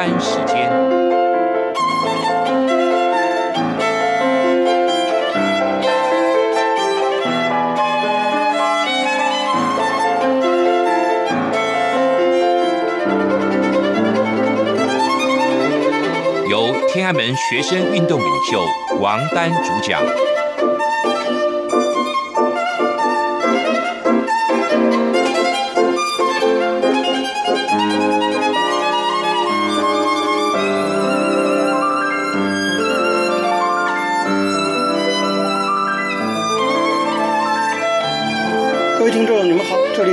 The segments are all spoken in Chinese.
丹时间，由天安门学生运动领袖王丹主讲。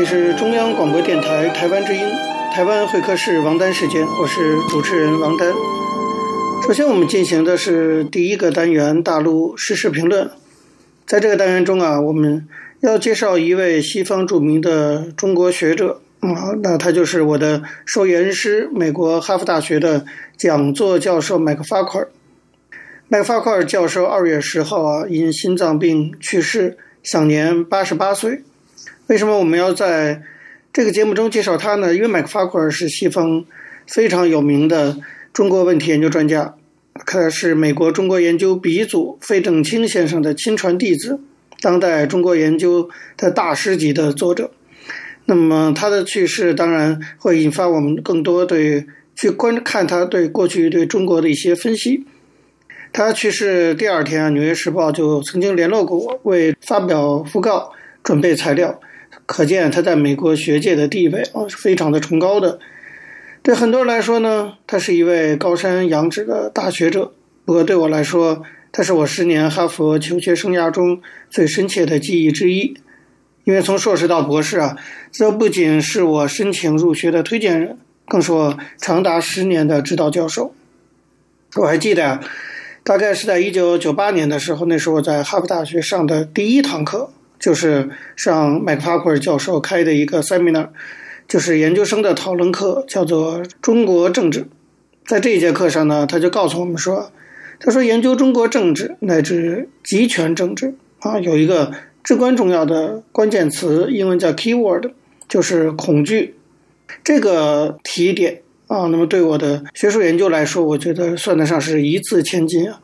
是中央广播电台台湾之音，台湾会客室王丹时间，我是主持人王丹。首先，我们进行的是第一个单元大陆时事评论。在这个单元中啊，我们要介绍一位西方著名的中国学者啊，那他就是我的授言师，美国哈佛大学的讲座教授麦克法奎尔。麦克法奎尔教授二月十号啊，因心脏病去世，享年八十八岁。为什么我们要在这个节目中介绍他呢？因为麦克法库尔是西方非常有名的中国问题研究专家，他是美国中国研究鼻祖费正清先生的亲传弟子，当代中国研究的大师级的作者。那么他的去世当然会引发我们更多对去观看他对过去对中国的一些分析。他去世第二天啊，《纽约时报》就曾经联络过我，为发表讣告准备材料。可见他在美国学界的地位啊是非常的崇高的。对很多人来说呢，他是一位高山仰止的大学者。不过对我来说，他是我十年哈佛求学生涯中最深切的记忆之一。因为从硕士到博士啊，这不仅是我申请入学的推荐人，更是我长达十年的指导教授。我还记得啊，大概是在一九九八年的时候，那时候我在哈佛大学上的第一堂课。就是上麦克法奎尔教授开的一个 seminar，就是研究生的讨论课，叫做《中国政治》。在这一节课上呢，他就告诉我们说：“他说研究中国政治乃至极权政治啊，有一个至关重要的关键词，英文叫 keyword，就是恐惧。这个提点啊，那么对我的学术研究来说，我觉得算得上是一字千金啊，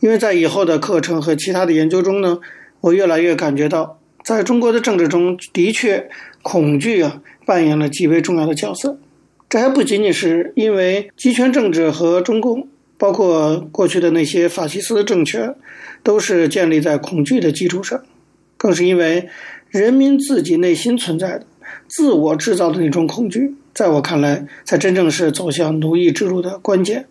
因为在以后的课程和其他的研究中呢。”我越来越感觉到，在中国的政治中的确，恐惧啊扮演了极为重要的角色。这还不仅仅是因为集权政治和中共，包括过去的那些法西斯政权，都是建立在恐惧的基础上，更是因为人民自己内心存在的自我制造的那种恐惧，在我看来，才真正是走向奴役之路的关键。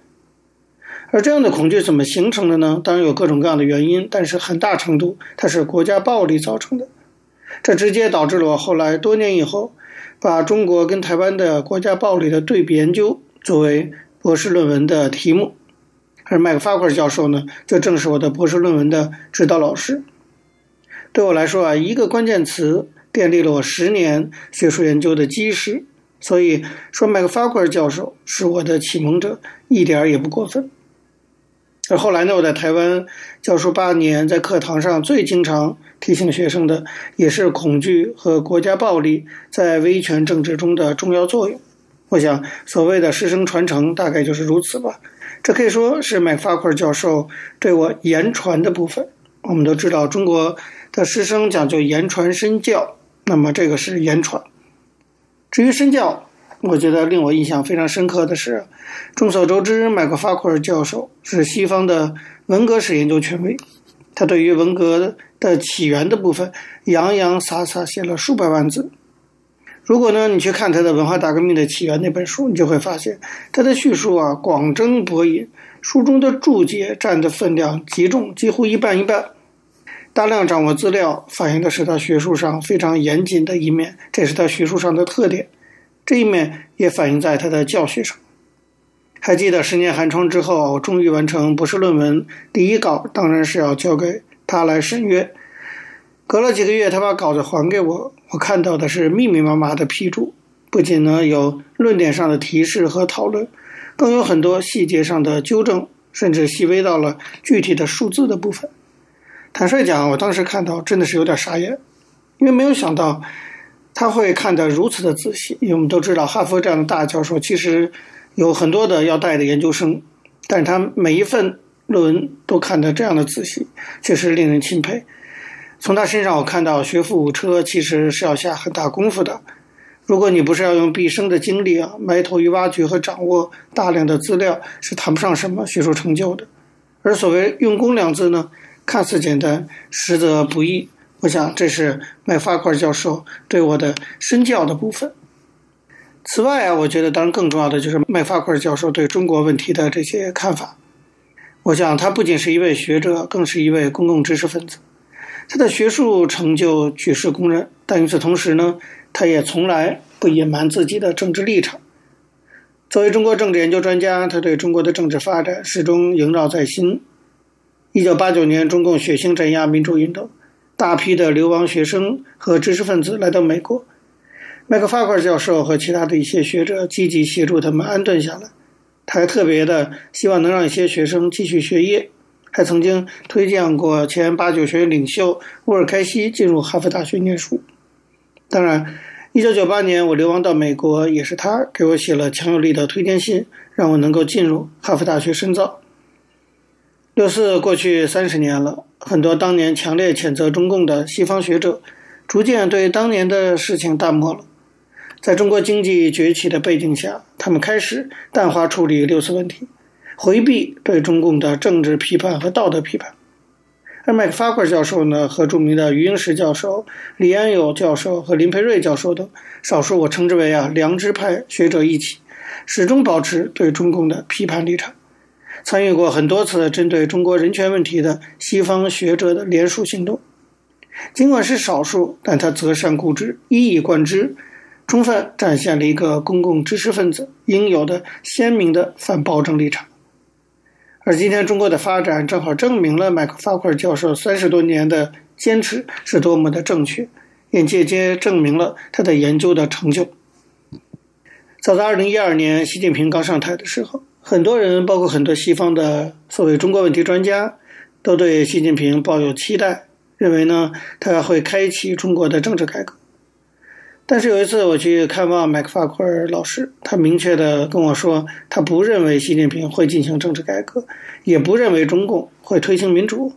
而这样的恐惧怎么形成的呢？当然有各种各样的原因，但是很大程度它是国家暴力造成的。这直接导致了我后来多年以后，把中国跟台湾的国家暴力的对比研究作为博士论文的题目。而麦克法奎尔教授呢，就正是我的博士论文的指导老师。对我来说啊，一个关键词奠定了我十年学术研究的基石。所以说，麦克法奎尔教授是我的启蒙者，一点儿也不过分。而后来呢，我在台湾教书八年，在课堂上最经常提醒学生的，也是恐惧和国家暴力在威权政治中的重要作用。我想，所谓的师生传承，大概就是如此吧。这可以说是麦克法奎尔教授对我言传的部分。我们都知道，中国的师生讲究言传身教，那么这个是言传。至于身教，我觉得令我印象非常深刻的是，众所周知，麦克法库尔教授是西方的文革史研究权威。他对于文革的起源的部分，洋洋洒洒写了数百万字。如果呢，你去看他的《文化大革命的起源》那本书，你就会发现他的叙述啊广征博引，书中的注解占的分量极重，几乎一半一半。大量掌握资料，反映的是他学术上非常严谨的一面，这是他学术上的特点。这一面也反映在他的教学上。还记得十年寒窗之后，终于完成博士论文第一稿，当然是要交给他来审阅。隔了几个月，他把稿子还给我，我看到的是密密麻麻的批注，不仅呢有论点上的提示和讨论，更有很多细节上的纠正，甚至细微到了具体的数字的部分。坦率讲，我当时看到真的是有点傻眼，因为没有想到。他会看得如此的仔细，因为我们都知道，哈佛这样的大教授其实有很多的要带的研究生，但是他每一份论文都看得这样的仔细，确实令人钦佩。从他身上我看到，学富五车其实是要下很大功夫的。如果你不是要用毕生的精力啊，埋头于挖掘和掌握大量的资料，是谈不上什么学术成就的。而所谓“用功”两字呢，看似简单，实则不易。我想这是麦克法奎尔教授对我的身教的部分。此外啊，我觉得当然更重要的就是麦克法奎尔教授对中国问题的这些看法。我想他不仅是一位学者，更是一位公共知识分子。他的学术成就举世公认，但与此同时呢，他也从来不隐瞒自己的政治立场。作为中国政治研究专家，他对中国的政治发展始终萦绕在心。一九八九年，中共血腥镇压民主运动，大批的流亡学生和知识分子来到美国。麦克法奎尔教授和其他的一些学者积极协助他们安顿下来。他还特别的希望能让一些学生继续学业。还曾经推荐过前八九学院领袖乌尔开西进入哈佛大学念书。当然，一九九八年我流亡到美国，也是他给我写了强有力的推荐信，让我能够进入哈佛大学深造。六四过去三十年了，很多当年强烈谴责中共的西方学者，逐渐对当年的事情淡漠了。在中国经济崛起的背景下，他们开始淡化处理六四问题。回避对中共的政治批判和道德批判，而麦克法奎尔教授呢，和著名的余英时教授、李安友教授和林培瑞教授等少数我称之为啊良知派学者一起，始终保持对中共的批判立场，参与过很多次针对中国人权问题的西方学者的联署行动。尽管是少数，但他择善固执，一以贯之，充分展现了一个公共知识分子应有的鲜明的反暴政立场。而今天中国的发展正好证明了麦克法奎尔教授三十多年的坚持是多么的正确，也间接证明了他的研究的成就。早在二零一二年，习近平刚上台的时候，很多人，包括很多西方的所谓中国问题专家，都对习近平抱有期待，认为呢，他会开启中国的政治改革。但是有一次我去看望麦克法库尔老师，他明确地跟我说，他不认为习近平会进行政治改革，也不认为中共会推行民主。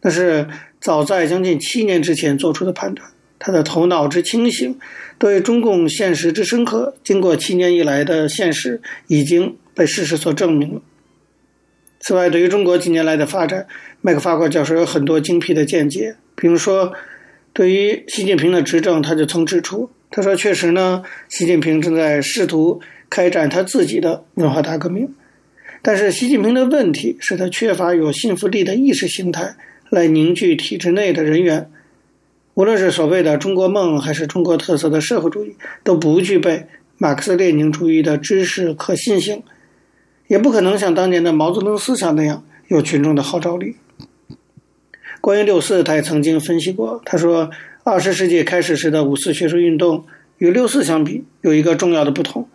那是早在将近七年之前做出的判断。他的头脑之清醒，对中共现实之深刻，经过七年以来的现实，已经被事实所证明了。此外，对于中国近年来的发展，麦克法奎尔教授有很多精辟的见解，比如说。对于习近平的执政，他就曾指出，他说：“确实呢，习近平正在试图开展他自己的文化大革命，但是习近平的问题是他缺乏有信服力的意识形态来凝聚体制内的人员。无论是所谓的中国梦，还是中国特色的社会主义，都不具备马克思列宁主义的知识可信性，也不可能像当年的毛泽东思想那样有群众的号召力。”关于六四，他也曾经分析过。他说，二十世纪开始时的五四学术运动与六四相比，有一个重要的不同，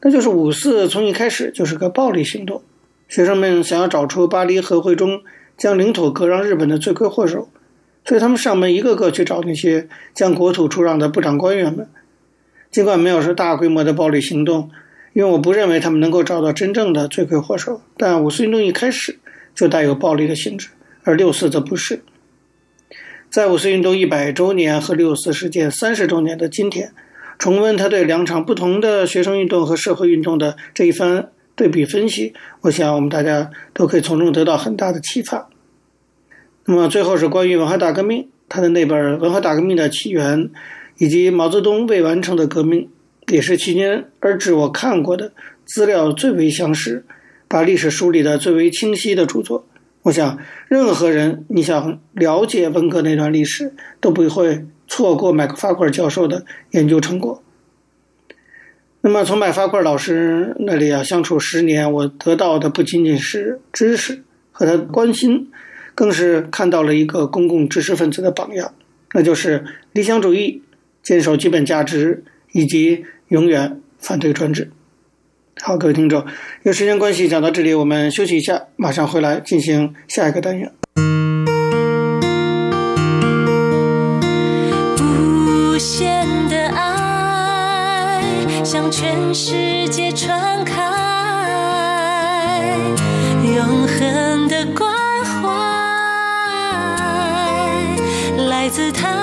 那就是五四从一开始就是个暴力行动。学生们想要找出巴黎和会中将领土割让日本的罪魁祸首，所以他们上门一个个去找那些将国土出让的部长官员们。尽管没有说大规模的暴力行动，因为我不认为他们能够找到真正的罪魁祸首，但五四运动一开始就带有暴力的性质。而六四则不是。在五四运动一百周年和六四事件三十周年的今天，重温他对两场不同的学生运动和社会运动的这一番对比分析，我想我们大家都可以从中得到很大的启发。那么最后是关于文化大革命，他的那本《文化大革命的起源》以及毛泽东未完成的革命，也是迄今而至我看过的资料最为详实、把历史梳理的最为清晰的著作。我想，任何人你想了解文革那段历史，都不会错过麦克法奎尔教授的研究成果。那么，从麦克法奎尔老师那里啊相处十年，我得到的不仅仅是知识和他关心，更是看到了一个公共知识分子的榜样，那就是理想主义、坚守基本价值以及永远反对专制。好，各位听众，有时间关系，讲到这里，我们休息一下，马上回来进行下一个单元。无限的爱向全世界传开，永恒的关怀来自他。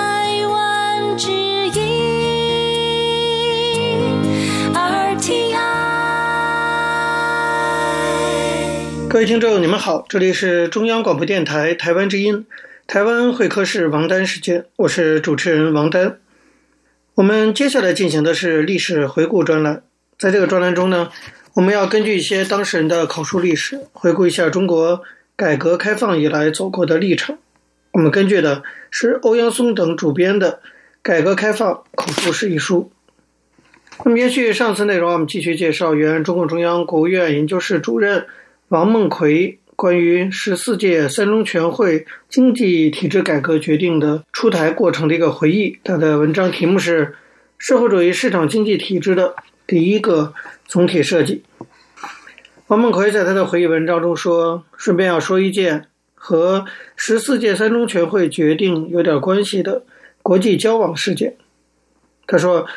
各位听众，你们好，这里是中央广播电台台湾之音，台湾会客室王丹时间，我是主持人王丹。我们接下来进行的是历史回顾专栏，在这个专栏中呢，我们要根据一些当事人的口述历史，回顾一下中国改革开放以来走过的历程。我们根据的是欧阳松等主编的《改革开放口述史》一书。那么，延续上次内容，我们继续介绍原中共中央国务院研究室主任王梦奎关于十四届三中全会经济体制改革决定的出台过程的一个回忆。他的文章题目是《社会主义市场经济体制的第一个总体设计》。王梦奎在他的回忆文章中说：“顺便要说一件和十四届三中全会决定有点关系的国际交往事件。”他说：“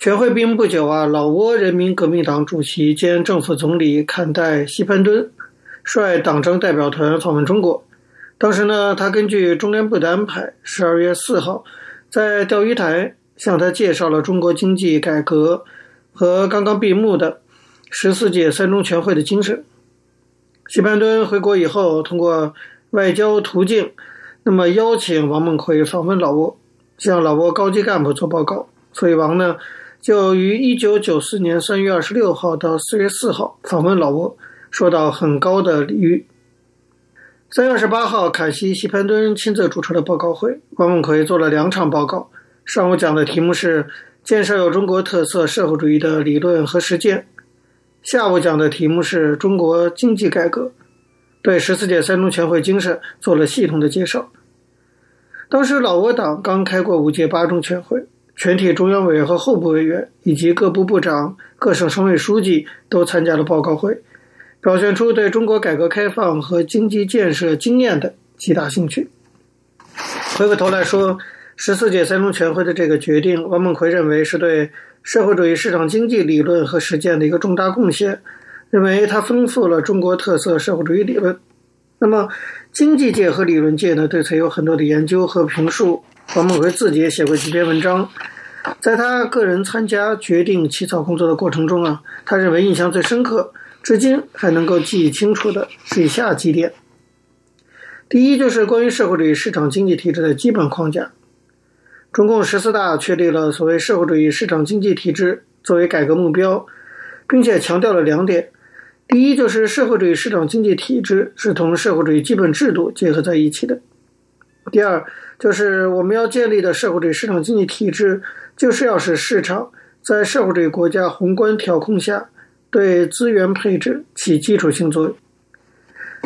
全会闭幕不久啊，老挝人民革命党主席兼政府总理坎代·西潘敦率党政代表团访问中国。当时呢，他根据中联部的安排，十二月四号在钓鱼台向他介绍了中国经济改革和刚刚闭幕的。”十四届三中全会的精神。西潘敦回国以后，通过外交途径，那么邀请王孟奎访问老挝，向老挝高级干部做报告。所以王呢，就于一九九四年三月二十六号到四月四号访问老挝，受到很高的礼遇。三月二十八号，凯西西潘敦亲自主持了报告会，王孟奎做了两场报告。上午讲的题目是建设有中国特色社会主义的理论和实践。下午讲的题目是中国经济改革，对十四届三中全会精神做了系统的介绍。当时老挝党刚开过五届八中全会，全体中央委员和候补委员以及各部部长、各省省委书记都参加了报告会，表现出对中国改革开放和经济建设经验的极大兴趣。回过头来说，十四届三中全会的这个决定，王孟奎认为是对。社会主义市场经济理论和实践的一个重大贡献，认为它丰富了中国特色社会主义理论。那么，经济界和理论界呢，对此有很多的研究和评述。王孟奎自己也写过几篇文章。在他个人参加决定起草工作的过程中啊，他认为印象最深刻，至今还能够记忆清楚的是以下几点：第一，就是关于社会主义市场经济体制的基本框架。中共十四大确立了所谓社会主义市场经济体制作为改革目标，并且强调了两点：第一，就是社会主义市场经济体制是同社会主义基本制度结合在一起的；第二，就是我们要建立的社会主义市场经济体制，就是要使市场在社会主义国家宏观调控下对资源配置起基础性作用。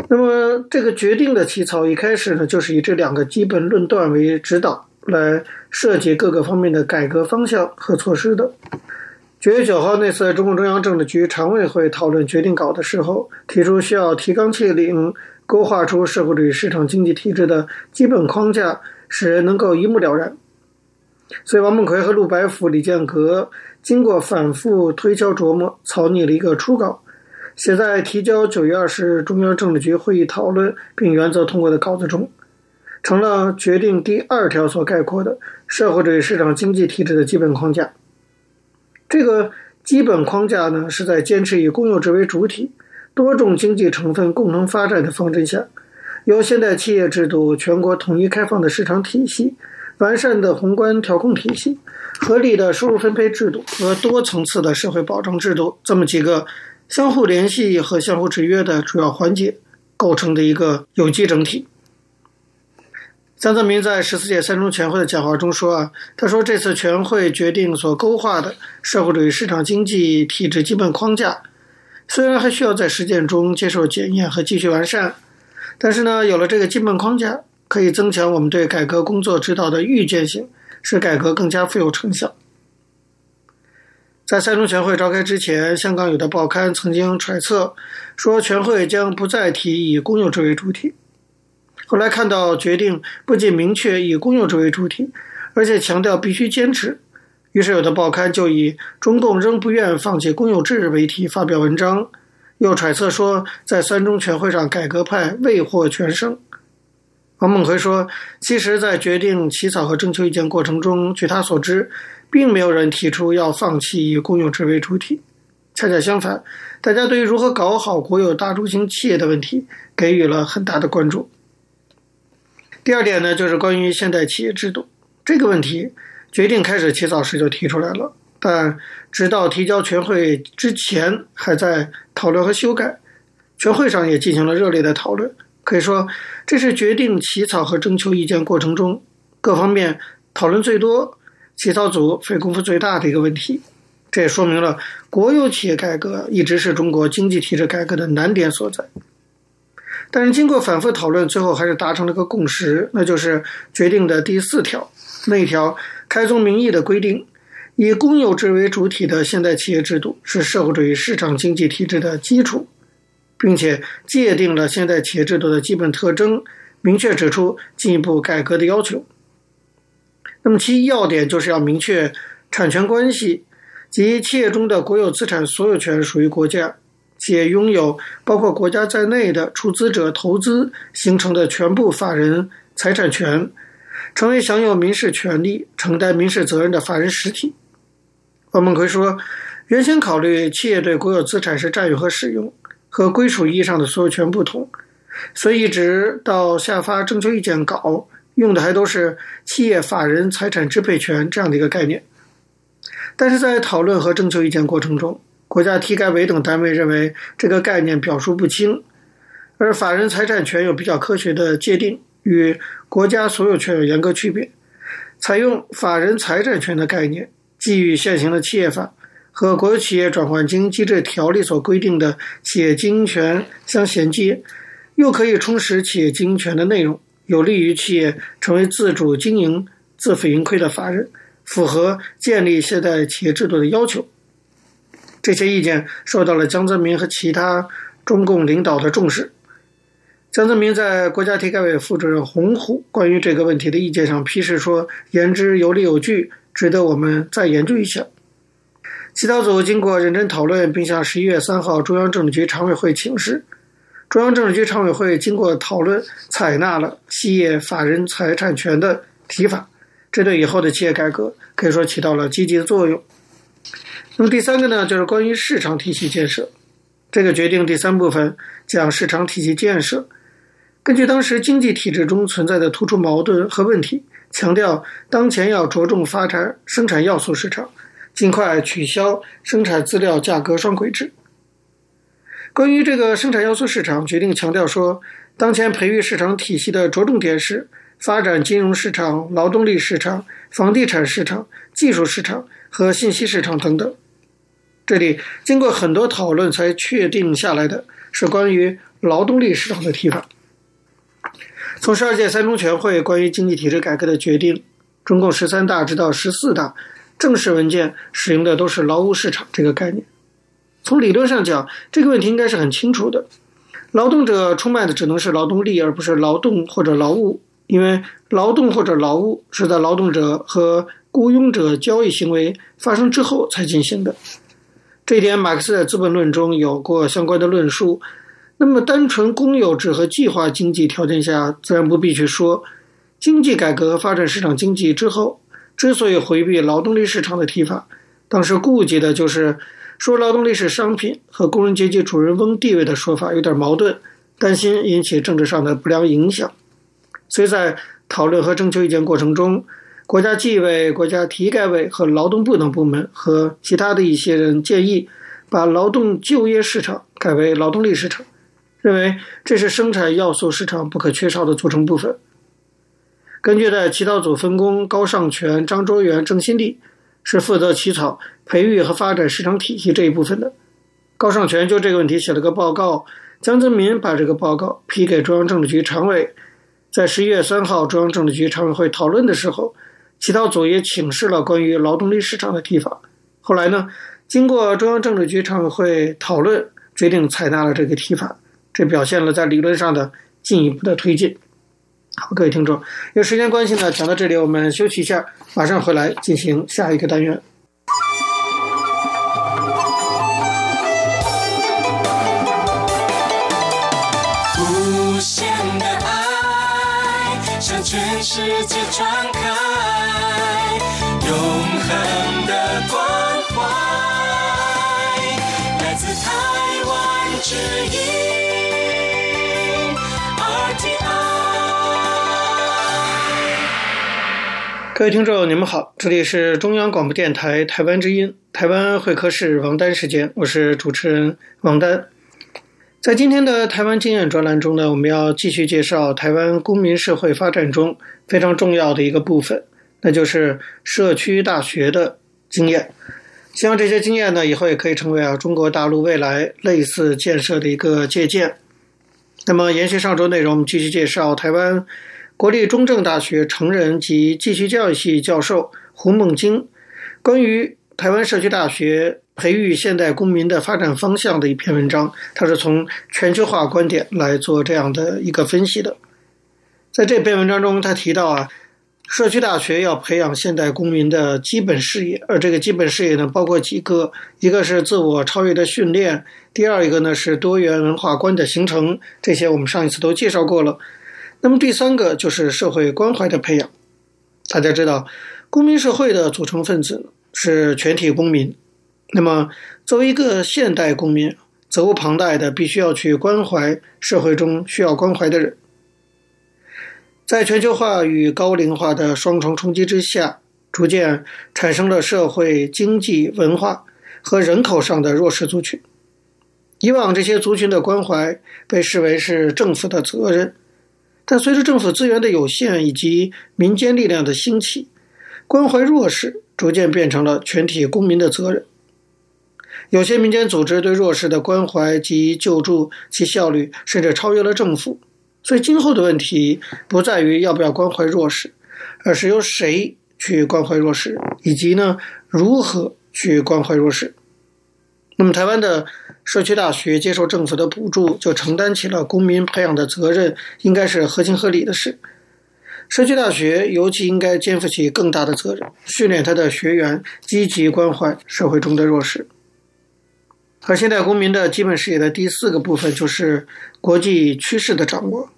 那么，这个决定的起草一开始呢，就是以这两个基本论断为指导。来设计各个方面的改革方向和措施的。九月九号那次中共中央政治局常委会讨论决定稿的时候，提出需要提纲挈领，勾画出社会主义市场经济体制的基本框架，使人能够一目了然。所以，王孟奎和陆白甫、李建革经过反复推敲琢磨，草拟了一个初稿，写在提交九月二十日中央政治局会议讨论并原则通过的稿子中。成了决定第二条所概括的社会主义市场经济体制的基本框架。这个基本框架呢，是在坚持以公有制为主体、多种经济成分共同发展的方针下，由现代企业制度、全国统一开放的市场体系、完善的宏观调控体系、合理的收入分配制度和多层次的社会保障制度这么几个相互联系和相互制约的主要环节构成的一个有机整体。江泽民在十四届三中全会的讲话中说：“啊，他说这次全会决定所勾画的社会主义市场经济体制基本框架，虽然还需要在实践中接受检验和继续完善，但是呢，有了这个基本框架，可以增强我们对改革工作指导的预见性，使改革更加富有成效。”在三中全会召开之前，香港有的报刊曾经揣测说，全会将不再提以公有制为主体。后来看到决定不仅明确以公有制为主体，而且强调必须坚持，于是有的报刊就以“中共仍不愿放弃公有制”为题发表文章，又揣测说，在三中全会上，改革派未获全胜。王梦奎说，其实，在决定起草和征求意见过程中，据他所知，并没有人提出要放弃以公有制为主体。恰恰相反，大家对于如何搞好国有大中型企业的问题，给予了很大的关注。第二点呢，就是关于现代企业制度这个问题，决定开始起草时就提出来了，但直到提交全会之前，还在讨论和修改。全会上也进行了热烈的讨论，可以说这是决定起草和征求意见过程中各方面讨论最多、起草组费功夫最大的一个问题。这也说明了国有企业改革一直是中国经济体制改革的难点所在。但是经过反复讨论，最后还是达成了个共识，那就是决定的第四条，那一条开宗明义的规定，以公有制为主体的现代企业制度是社会主义市场经济体制的基础，并且界定了现代企业制度的基本特征，明确指出进一步改革的要求。那么其要点就是要明确产权关系，即企业中的国有资产所有权属于国家。且拥有包括国家在内的出资者投资形成的全部法人财产权，成为享有民事权利、承担民事责任的法人实体。王梦奎说，原先考虑企业对国有资产是占有和使用，和归属意义上的所有权不同，所以一直到下发征求意见稿，用的还都是企业法人财产支配权这样的一个概念。但是在讨论和征求意见过程中，国家体改委等单位认为这个概念表述不清，而法人财产权有比较科学的界定，与国家所有权有严格区别。采用法人财产权的概念，既与现行的企业法和国有企业转换经营机制条例所规定的企业经营权相衔接，又可以充实企业经营权的内容，有利于企业成为自主经营、自负盈亏的法人，符合建立现代企业制度的要求。这些意见受到了江泽民和其他中共领导的重视。江泽民在国家体改委副主任洪虎关于这个问题的意见上批示说：“言之有理有据，值得我们再研究一下。”起草组经过认真讨论，并向十一月三号中央政治局常委会请示。中央政治局常委会经过讨论，采纳了企业法人财产权的提法，这对以后的企业改革可以说起到了积极的作用。那么第三个呢，就是关于市场体系建设。这个决定第三部分讲市场体系建设，根据当时经济体制中存在的突出矛盾和问题，强调当前要着重发展生产要素市场，尽快取消生产资料价格双轨制。关于这个生产要素市场，决定强调说，当前培育市场体系的着重点是发展金融市场、劳动力市场、房地产市场、技术市场和信息市场等等。这里经过很多讨论才确定下来的是关于劳动力市场的提法。从十二届三中全会关于经济体制改革的决定，中共十三大直到十四大正式文件使用的都是劳务市场这个概念。从理论上讲，这个问题应该是很清楚的：劳动者出卖的只能是劳动力，而不是劳动或者劳务，因为劳动或者劳务是在劳动者和雇佣者交易行为发生之后才进行的。这一点，马克思在《资本论》中有过相关的论述。那么，单纯公有制和计划经济条件下，自然不必去说。经济改革发展市场经济之后，之所以回避劳动力市场的提法，当时顾及的就是说劳动力是商品和工人阶级主人翁地位的说法有点矛盾，担心引起政治上的不良影响。所以在讨论和征求意见过程中，国家纪委、国家体改委和劳动部等部门和其他的一些人建议，把劳动就业市场改为劳动力市场，认为这是生产要素市场不可缺少的组成部分。根据在起草组分工，高尚全、张卓元、郑新立是负责起草培育和发展市场体系这一部分的。高尚全就这个问题写了个报告，江泽民把这个报告批给中央政治局常委，在十一月三号中央政治局常委会讨论的时候。起草组也请示了关于劳动力市场的提法，后来呢，经过中央政治局常委会讨论，决定采纳了这个提法，这表现了在理论上的进一步的推进。好，各位听众，有时间关系呢，讲到这里，我们休息一下，马上回来进行下一个单元。无限的爱，向全世界传开，永恒的关怀，来自台湾之音。各位听众，你们好，这里是中央广播电台台湾之音，台湾会客室王丹时间，我是主持人王丹。在今天的台湾经验专栏中呢，我们要继续介绍台湾公民社会发展中非常重要的一个部分，那就是社区大学的经验。希望这些经验呢，以后也可以成为啊中国大陆未来类似建设的一个借鉴。那么，延续上周内容，我们继续介绍台湾国立中正大学成人及继续教育系教授胡梦京关于台湾社区大学。培育现代公民的发展方向的一篇文章，他是从全球化观点来做这样的一个分析的。在这篇文章中，他提到啊，社区大学要培养现代公民的基本视野，而这个基本视野呢，包括几个，一个是自我超越的训练，第二一个呢是多元文化观的形成，这些我们上一次都介绍过了。那么第三个就是社会关怀的培养。大家知道，公民社会的组成分子是全体公民。那么，作为一个现代公民，责无旁贷的必须要去关怀社会中需要关怀的人。在全球化与高龄化的双重冲击之下，逐渐产生了社会、经济、文化和人口上的弱势族群。以往这些族群的关怀被视为是政府的责任，但随着政府资源的有限以及民间力量的兴起，关怀弱势逐渐变成了全体公民的责任。有些民间组织对弱势的关怀及救助，其效率甚至超越了政府。所以，今后的问题不在于要不要关怀弱势，而是由谁去关怀弱势，以及呢，如何去关怀弱势。那么，台湾的社区大学接受政府的补助，就承担起了公民培养的责任，应该是合情合理的事。社区大学尤其应该肩负起更大的责任，训练他的学员积极关怀社会中的弱势。而现代公民的基本视野的第四个部分就是国际趋势的掌握。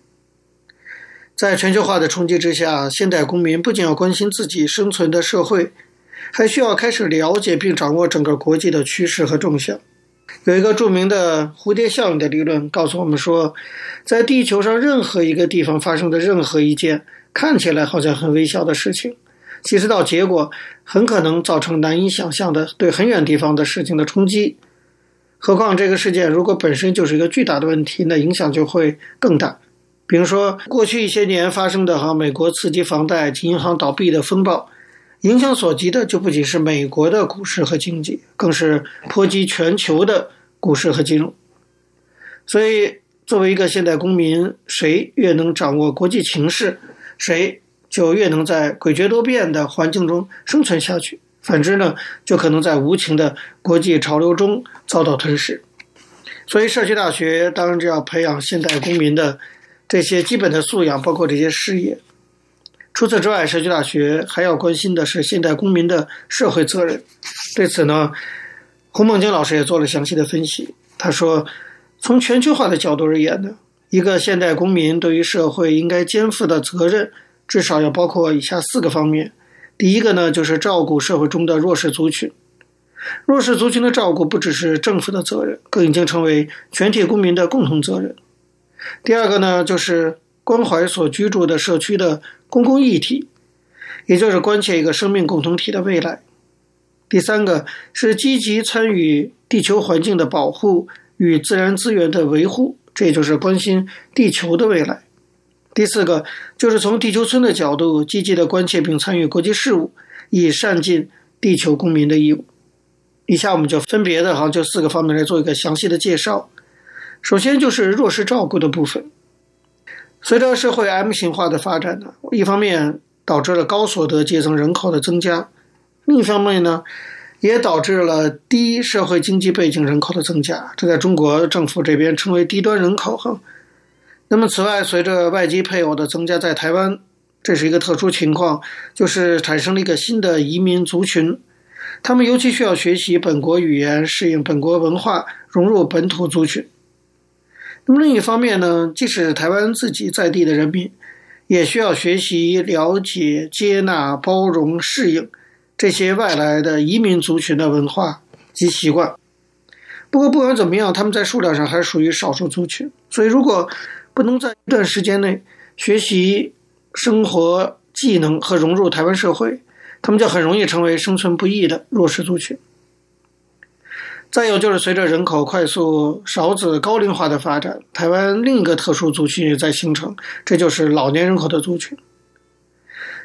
在全球化的冲击之下，现代公民不仅要关心自己生存的社会，还需要开始了解并掌握整个国际的趋势和动向。有一个著名的蝴蝶效应的理论告诉我们说，在地球上任何一个地方发生的任何一件看起来好像很微小的事情，其实到结果很可能造成难以想象的对很远地方的事情的冲击。何况这个事件如果本身就是一个巨大的问题，那影响就会更大。比如说，过去一些年发生的哈美国刺激房贷及银行倒闭的风暴，影响所及的就不仅是美国的股市和经济，更是波及全球的股市和金融。所以，作为一个现代公民，谁越能掌握国际情势，谁就越能在诡谲多变的环境中生存下去。反之呢，就可能在无情的国际潮流中遭到吞噬。所以，社区大学当然就要培养现代公民的这些基本的素养，包括这些事业。除此之外，社区大学还要关心的是现代公民的社会责任。对此呢，胡梦京老师也做了详细的分析。他说，从全球化的角度而言呢，一个现代公民对于社会应该肩负的责任，至少要包括以下四个方面。第一个呢，就是照顾社会中的弱势族群。弱势族群的照顾不只是政府的责任，更已经成为全体公民的共同责任。第二个呢，就是关怀所居住的社区的公共议题，也就是关切一个生命共同体的未来。第三个是积极参与地球环境的保护与自然资源的维护，这也就是关心地球的未来。第四个就是从地球村的角度，积极的关切并参与国际事务，以善尽地球公民的义务。以下我们就分别的哈，就四个方面来做一个详细的介绍。首先就是弱势照顾的部分。随着社会 M 型化的发展呢，一方面导致了高所得阶层人口的增加，另一方面呢，也导致了低社会经济背景人口的增加。这在中国政府这边称为低端人口哈。那么，此外，随着外籍配偶的增加，在台湾，这是一个特殊情况，就是产生了一个新的移民族群，他们尤其需要学习本国语言，适应本国文化，融入本土族群。那么另一方面呢，即使台湾自己在地的人民，也需要学习、了解、接纳、包容、适应这些外来的移民族群的文化及习惯。不过，不管怎么样，他们在数量上还是属于少数族群。所以，如果不能在一段时间内学习生活技能和融入台湾社会，他们就很容易成为生存不易的弱势族群。再有就是随着人口快速少子高龄化的发展，台湾另一个特殊族群也在形成，这就是老年人口的族群。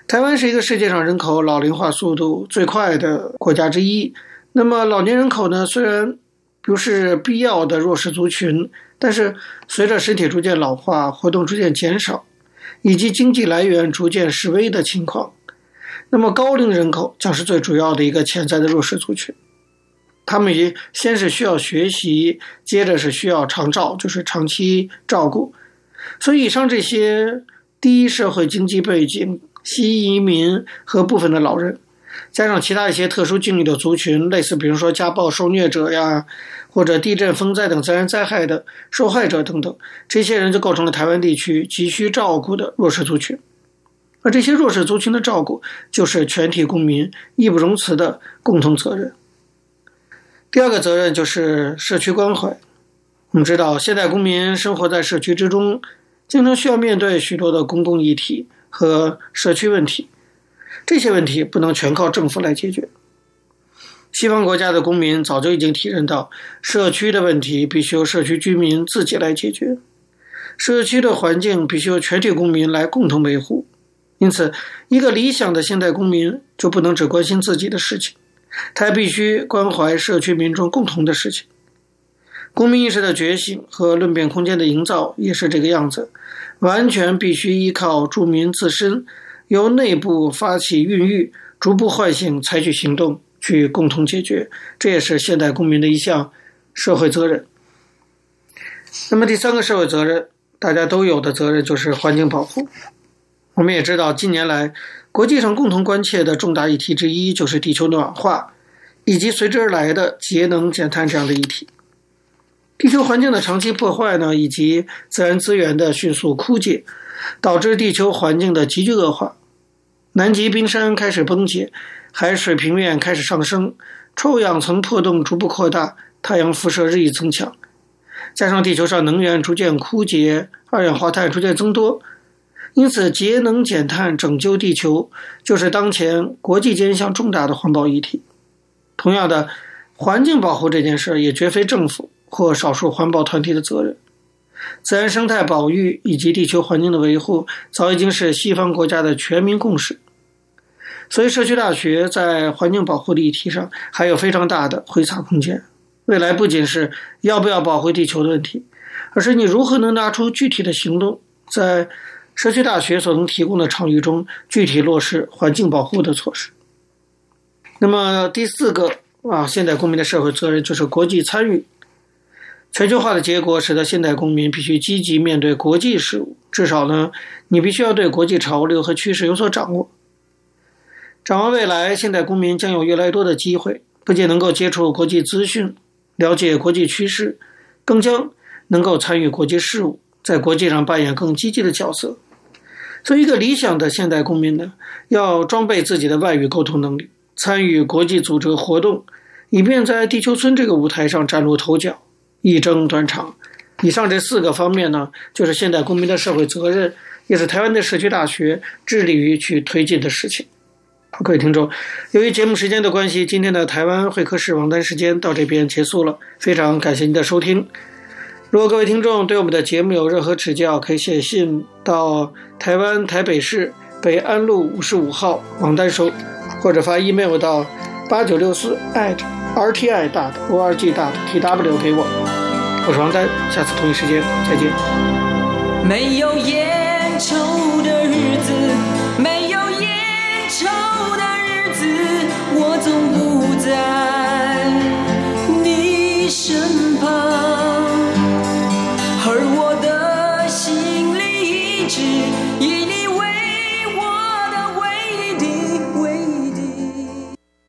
台湾是一个世界上人口老龄化速度最快的国家之一。那么老年人口呢，虽然不是必要的弱势族群，但是随着身体逐渐老化、活动逐渐减少，以及经济来源逐渐式微的情况，那么高龄人口将是最主要的一个潜在的弱势族群。他们也先是需要学习，接着是需要长照，就是长期照顾。所以，以上这些低社会经济背景、新移民和部分的老人。加上其他一些特殊境遇的族群，类似比如说家暴受虐者呀，或者地震、风灾等自然灾害的受害者等等，这些人就构成了台湾地区急需照顾的弱势族群。而这些弱势族群的照顾，就是全体公民义不容辞的共同责任。第二个责任就是社区关怀。我们知道，现代公民生活在社区之中，经常需要面对许多的公共议题和社区问题。这些问题不能全靠政府来解决。西方国家的公民早就已经体认到，社区的问题必须由社区居民自己来解决，社区的环境必须由全体公民来共同维护。因此，一个理想的现代公民就不能只关心自己的事情，他必须关怀社区民众共同的事情。公民意识的觉醒和论辩空间的营造也是这个样子，完全必须依靠住民自身。由内部发起孕育，逐步唤醒，采取行动，去共同解决，这也是现代公民的一项社会责任。那么第三个社会责任，大家都有的责任就是环境保护。我们也知道，近年来国际上共同关切的重大议题之一就是地球暖化，以及随之而来的节能减碳这样的议题。地球环境的长期破坏呢，以及自然资源的迅速枯竭，导致地球环境的急剧恶化。南极冰山开始崩解，海水平面开始上升，臭氧层破洞逐步扩大，太阳辐射日益增强，加上地球上能源逐渐枯竭，二氧化碳逐渐增多，因此节能减碳、拯救地球就是当前国际间一项重大的环保议题。同样的，环境保护这件事也绝非政府或少数环保团体的责任。自然生态保育以及地球环境的维护，早已经是西方国家的全民共识。所以，社区大学在环境保护的议题上还有非常大的挥洒空间。未来不仅是要不要保护地球的问题，而是你如何能拿出具体的行动，在社区大学所能提供的场域中，具体落实环境保护的措施。那么，第四个啊，现代公民的社会责任就是国际参与。全球化的结果使得现代公民必须积极面对国际事务，至少呢，你必须要对国际潮流和趋势有所掌握。展望未来，现代公民将有越来越多的机会，不仅能够接触国际资讯、了解国际趋势，更将能够参与国际事务，在国际上扮演更积极的角色。作为一个理想的现代公民呢，要装备自己的外语沟通能力，参与国际组织活动，以便在地球村这个舞台上崭露头角，一争端场。以上这四个方面呢，就是现代公民的社会责任，也是台湾的社区大学致力于去推进的事情。各位听众，由于节目时间的关系，今天的台湾会客室王丹时间到这边结束了。非常感谢您的收听。如果各位听众对我们的节目有任何指教，可以写信到台湾台北市北安路五十五号王丹收，或者发 email 到八九六四 rti 大的 org 大的 tw 给我。我是王丹下次同一时间再见。没有烟抽的日子没有烟抽的日子我总不在